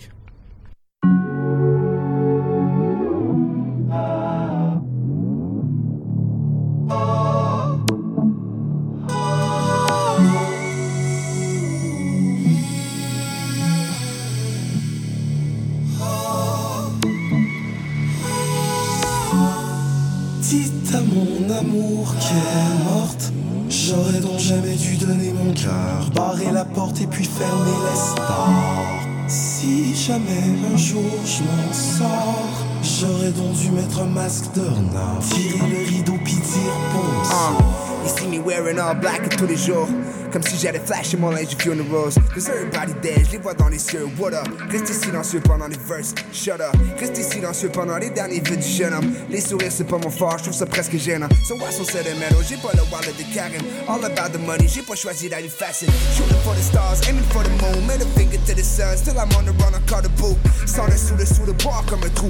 Jamais dû donner mon cœur, barrer la porte et puis fermer les stores. Si jamais un jour je m'en sors, j'aurais donc dû mettre un masque de renard, tirer le rideau puis dire bonsoir. You see me wearing all black tous les jours. Comme si j'allais flasher mon linge du funerals. Cause everybody dead, je les vois dans les cieux. What up? Restez silencieux pendant les verses. Shut up. Restez silencieux pendant les derniers vœux du jeune homme. Les sourires, c'est pas mon fort, je trouve ça presque gênant. So why so sentimental? J'ai pas le wallet de Karen. All about the money, j'ai pas choisi d'aller facile. Shooting for the stars, aiming for the moon. A finger to the sun. Still I'm on the run, encore debout. Sans le sous le sous le bois comme un trou.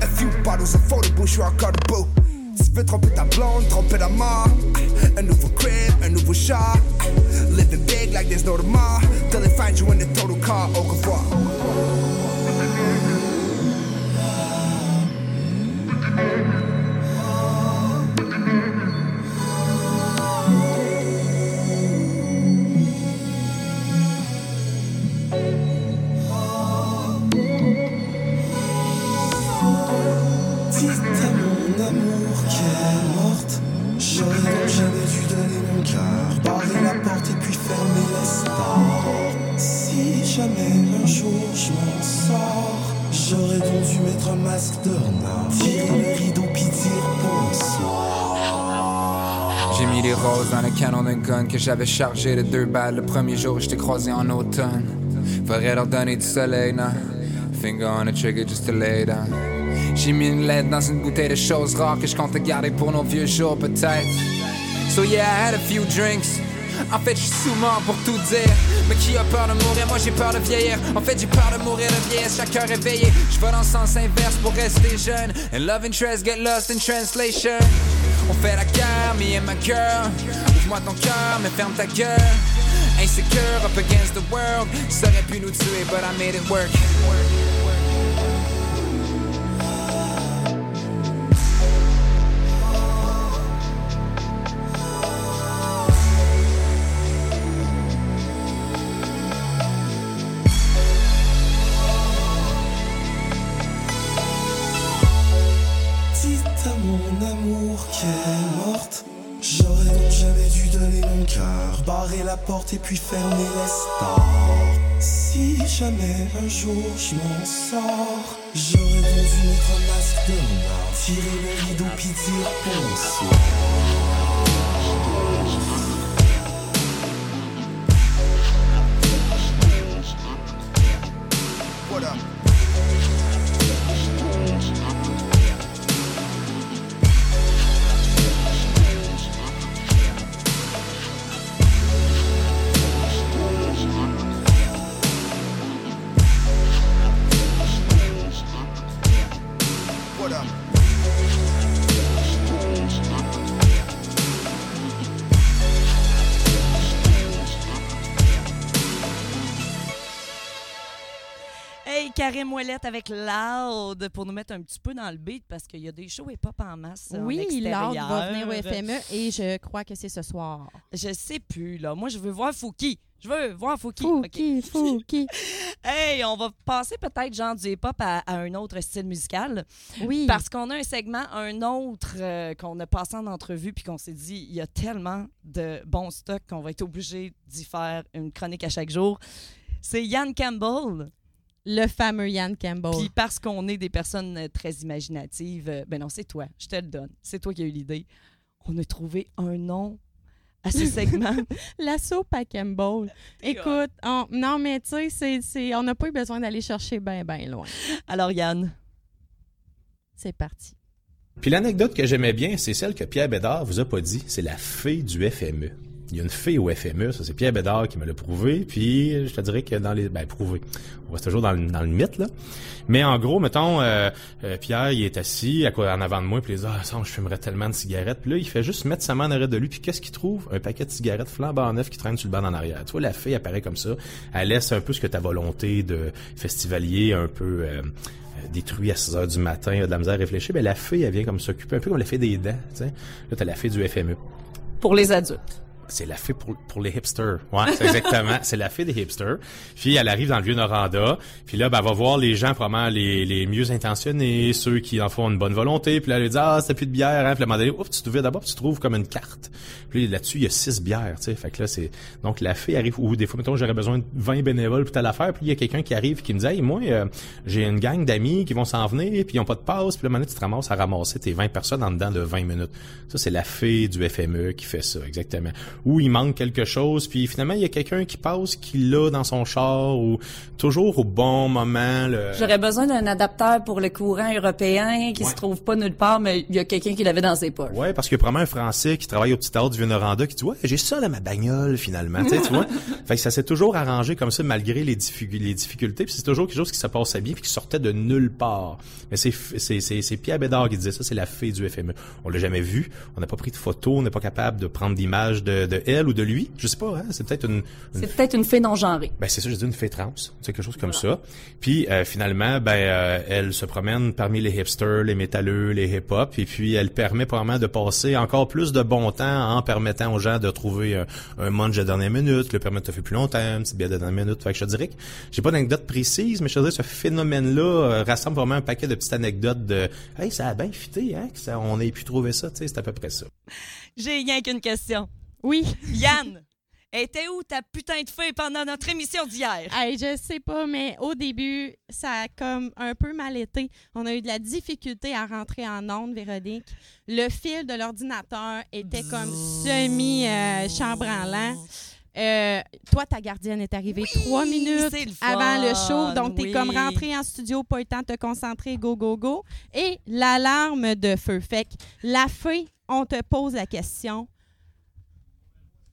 A few bottles of photo booth, je suis encore debout. Tu veux tromper ta blonde, tromper la mort. Un nouveau crib, un nouveau chat. Living big like there's no tomorrow. Till they find you in the total car. Au revoir. Dans le canon d'un gun que j'avais chargé de deux balles le premier jour où je t'ai croisé en automne. Faudrait leur donner du soleil, non? Finger on the trigger just to lay down. J'ai mis une lettre dans une bouteille de choses rares que je garder pour nos vieux jours, peut-être. So yeah, I had a few drinks. En fait, je suis sous mort pour tout dire. Mais qui a peur de mourir? Moi, j'ai peur de vieillir. En fait, j'ai peur de mourir de vieillesse. Chaque heure réveillé, je vais dans le sens inverse pour rester jeune. And love interest get lost in translation. On fait la guerre, me and my girl. Ouvre-moi ton cœur, mais ferme ta gueule. Insecure, up against the world. Ça aurait pu nous tuer, but I made it work. Porte et puis fermer les stores. Si jamais un jour je m'en sors, j'aurais dû mettre un masque de renard, tirer le rideau puis dire bonsoir. Karim Ouellette avec Loud pour nous mettre un petit peu dans le beat parce qu'il y a des shows hip-hop en masse. en Oui, Lord va venir au. FME et je crois que c'est ce soir. Je sais plus, là. Moi, je veux voir Fouki. Je veux voir Fouki. Fouki, OK. Fouki. Hey, on va passer peut-être genre du hip-hop à, à un autre style musical. Oui. Parce qu'on a un segment, un autre euh, qu'on a passé en entrevue, puis qu'on s'est dit, il y a tellement de bons stocks qu'on va être obligé d'y faire une chronique à chaque jour. C'est Yann Campbell. Le fameux Yann Campbell. Puis parce qu'on est des personnes euh, très imaginatives, euh, ben non, c'est toi, je te le donne. C'est toi qui as eu l'idée. On a trouvé un nom à ce segment. La soupe à Campbell. Écoute, on- non, mais tu sais, on n'a pas eu besoin d'aller chercher bien, bien loin. Alors, Yann. C'est parti. Puis l'anecdote que j'aimais bien, c'est celle que Pierre Bédard vous a pas dit. C'est la fée du FME. Il y a une fée au FME, ça c'est Pierre Bédard qui me l'a prouvé, puis je te dirais que dans les... Ben, prouvé. On reste toujours dans le, mythe, là. Mais en gros, mettons, euh, euh, Pierre, il est assis à quoi, en avant de moi, puis il dit « Ah, ça, je fumerais tellement de cigarettes. » Puis là, il fait juste mettre sa main en arrière de lui, puis qu'est-ce qu'il trouve? Un paquet de cigarettes flambant neuf qui traîne sur le banc en arrière. Tu vois, la fée apparaît comme ça. Elle laisse un peu ce que ta volonté de festivalier un peu... euh, détruit à 6 heures du matin, il a de la misère à réfléchir, ben la fille, elle vient comme s'occuper, un peu comme la fée des dents, tu sais. Là, t'as la fée du FME. Pour les adultes. C'est la fée pour, pour les hipsters. Ouais, c'est exactement. c'est la fée des hipsters. Puis elle arrive dans le vieux Noranda. Puis là, ben, elle va voir les gens probablement les, les mieux intentionnés, ceux qui en font une bonne volonté. Puis là, elle lui dit ah c'était plus de bière. Hein? Puis à un moment donné, oups, tu trouves d'abord, puis tu trouves comme une carte. Puis là-dessus, il y a six bières. Tu sais, fait que là c'est donc la fée arrive. Ou des fois, mettons, j'aurais besoin de 20 bénévoles pour telle affaire. Puis il y a quelqu'un qui arrive qui me dit hey moi, euh, j'ai une gang d'amis qui vont s'en venir. Puis ils ont pas de passe. Puis là, donné, tu te ramasses à ramasser tes 20 personnes en dedans de 20 minutes. Ça c'est la fée du FME qui fait ça exactement. Ou il manque quelque chose, puis finalement, il y a quelqu'un qui passe, qui l'a dans son char, ou toujours au bon moment. Le... J'aurais besoin d'un adapteur pour le courant européen qui se trouve pas nulle part, mais il y a quelqu'un qui l'avait dans ses poches. Ouais, parce qu'il y a probablement un Français qui travaille au petit théâtre du Vieux-Noranda qui dit Ouais, j'ai ça dans ma bagnole finalement. tu vois? Fait que ça s'est toujours arrangé comme ça malgré les, difficu- les difficultés. Puis c'est toujours quelque chose qui se passait bien puis qui sortait de nulle part. Mais c'est c'est Pierre Bédard qui disait ça, c'est la fée du FME. On l'a jamais vu, on n'a pas pris de photo, on n'est pas capable de prendre d'image de, de elle ou de lui? Je sais pas, hein, c'est peut-être une, une C'est peut-être une fée non genrée. ben c'est ça, j'ai dit une fée trans, c'est quelque chose comme ça. Puis euh, finalement, ben euh, elle se promène parmi les hipsters, les métalleux, les hip-hop, et puis elle permet probablement de passer encore plus de bon temps en permettant aux gens de trouver un, un munch de dernière minute, le permet de faire plus longtemps, une petite bière de dernière minute. Fait que je te dirais que j'ai pas d'anecdote précise, mais je te dirais que ce phénomène-là euh, rassemble vraiment un paquet de petites anecdotes de Hey, ça a bien fité, hein, que ça, on ait pu trouver ça, tu sais, c'est à peu près ça. J'ai rien qu'une question. Oui. Yann, était où ta putain de fée pendant notre émission d'hier? Hey, je sais pas, mais au début, ça a comme un peu mal été. On a eu de la difficulté à rentrer en onde, Véronique. Le fil de l'ordinateur était comme semi-chambranlant. Euh, toi, ta gardienne est arrivée trois minutes le avant le show, donc t'es oui. comme rentré en studio, pas eu le temps de te concentrer, go, go, go. Et l'alarme de feu. Fait que la fée, on te pose la question.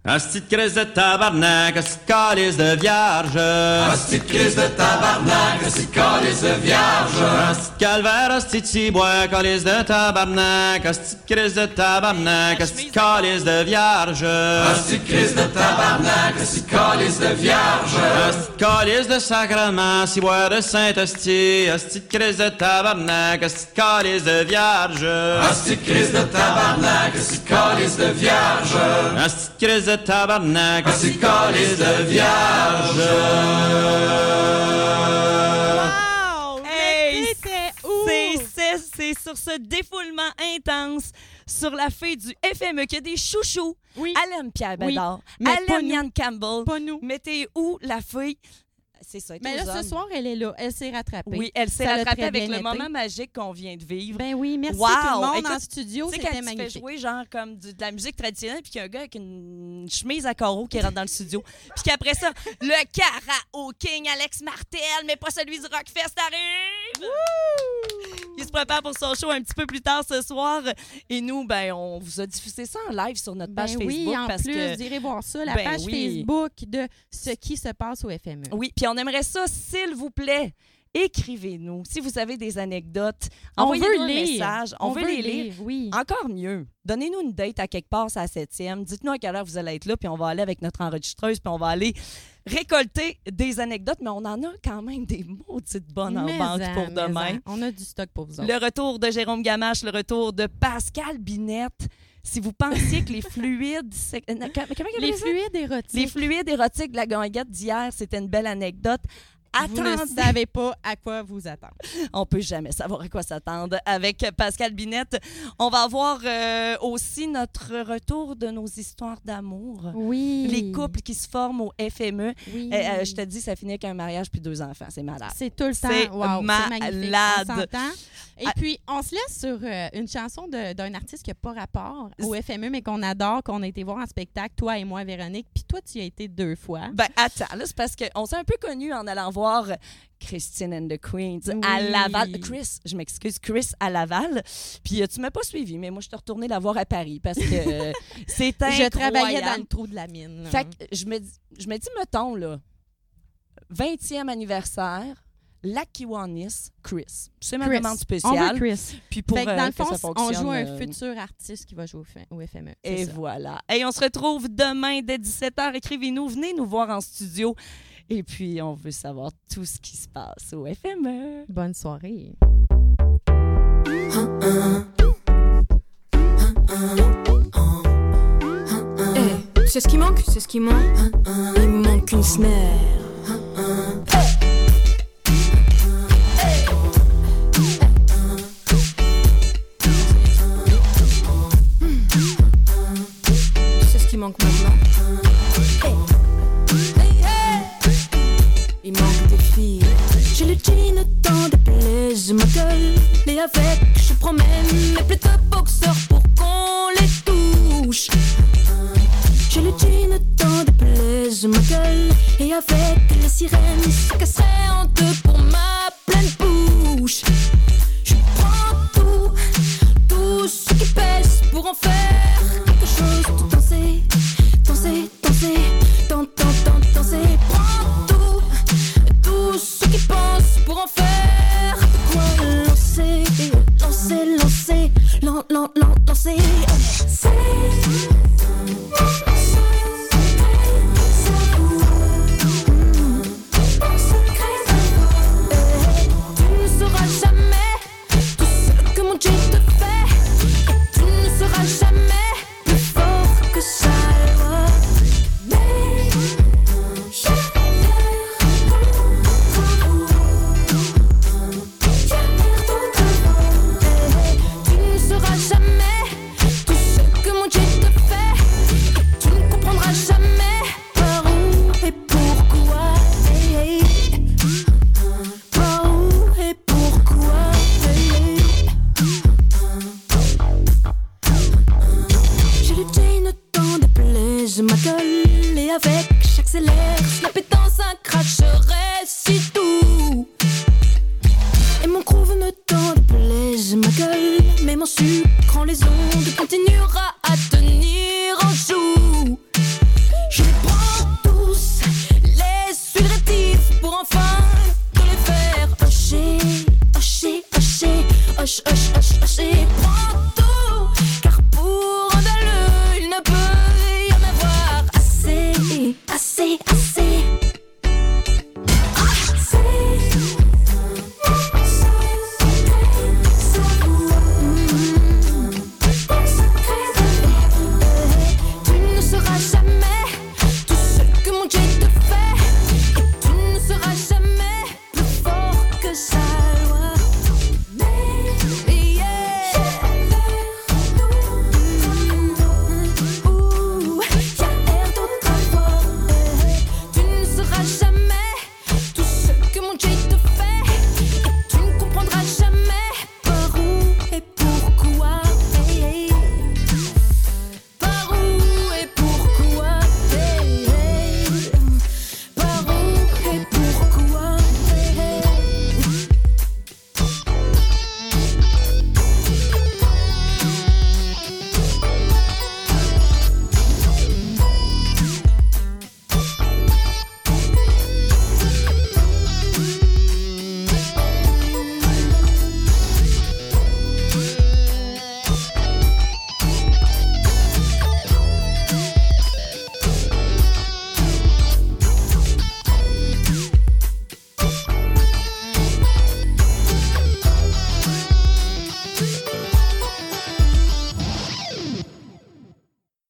Asti de crise de tabarnak, asti de calice de vierge. Asti de crise de tabarnak, asti de calice de vierge. Asti de calvaire, asti de calice de tabarnak. Asti de crise de tabarnak, asti de calice de vierge. Asti de crise de tabarnak, asti de calice de vierge. Asti de calice de sacrement, de Saint-Hostie. Asti de crise de tabarnak, asti de calice de vierge. Asti de crise de tabarnak, asti de calice de vierge. Asti de crise de tabarnak, de calice de vierge. Hey, c'est- c'est c'est sur ce défoulement intense sur la fée du FME qu'il y a des chouchous. Oui. Aime Pierre Oui, Bédard. mais aime nous. Yann Campbell. Pas nous. T'es où, la fée? C'est ça. Mais là, hommes. ce soir, elle est là. Elle s'est rattrapée. Oui, elle s'est rattrapée avec le été. moment magique qu'on vient de vivre. Ben oui, merci Wow! tout le monde en Écoute, studio, tu sais, c'était quand tu fais magnifique. jouer genre comme de la musique traditionnelle, puis qu'il y a un gars avec une chemise à carreaux qui rentre dans le studio, puis qu'après ça, le karaoke Alex Martel, mais pas celui du Rockfest arrive! Il se prépare pour son show un petit peu plus tard ce soir. Et nous, ben, on vous a diffusé ça en live sur notre Ben page oui, Facebook. en parce plus, que, vous irez voir ça, la Ben page oui. Facebook de ce qui se passe au FME. Oui, puis on aimerait ça, s'il vous plaît, Écrivez-nous. Si vous avez des anecdotes, envoyez-nous un lire. message. On, On veut veut les lire, lire. oui. Encore mieux. Donnez-nous une date à quelque part, c'est à la septième. Dites-nous à quelle heure vous allez être là, puis on va aller avec notre enregistreuse, puis on va aller récolter des anecdotes. Mais on en a quand même des maudites bonnes en banque en, pour demain. en. On a du stock pour vous autres. Le retour de Jérôme Gamache, le retour de Pascal Binette. Si vous pensiez que les fluides... euh, comment- comment il Les fluides érotiques. Les fluides érotiques de la ganguette d'hier, c'était une belle anecdote. Vous ne Attendez. savez pas à quoi vous attendre. On peut jamais savoir à quoi s'attendre avec Pascal Binette. On va avoir euh, aussi notre retour de nos histoires d'amour. Oui. Les couples qui se forment au FME. Oui. Euh, je te dis, ça finit avec un mariage puis deux enfants. C'est malade. C'est tout le temps. C'est Wow, malade. Et Ah. puis, on se laisse sur euh, une chanson d'un artiste qui n'a pas rapport au FME, mais qu'on adore, qu'on a été voir en spectacle, toi et moi, Véronique. Puis toi, tu y as été deux fois. Ben, attends, là, c'est parce qu'on s'est un peu connus en allant voir Christine and the Queens à. Laval. Chris, je m'excuse, Chris à Laval. Puis euh, tu m'as pas suivi, mais moi, je suis retournée la voir à Paris parce que euh, c'est Je travaillais dans le trou de la mine. là. Fait que je me, dis- je me dis, mettons, là, 20e anniversaire, la Kiwanis, Chris. C'est ma Chris. demande On spéciale. veut Chris. Puis pour Fait que euh, dans le fond, on joue un euh, futur artiste qui va jouer au, FME. Et ça. voilà. Et on se retrouve demain dès 17h. Écrivez-nous, venez nous voir en studio. Et puis, on veut savoir tout ce qui se passe au FME. Bonne soirée. Eh, c'est ce qui manque, c'est ce qui manque. Il me manque une snare. Quand les ondes, continuera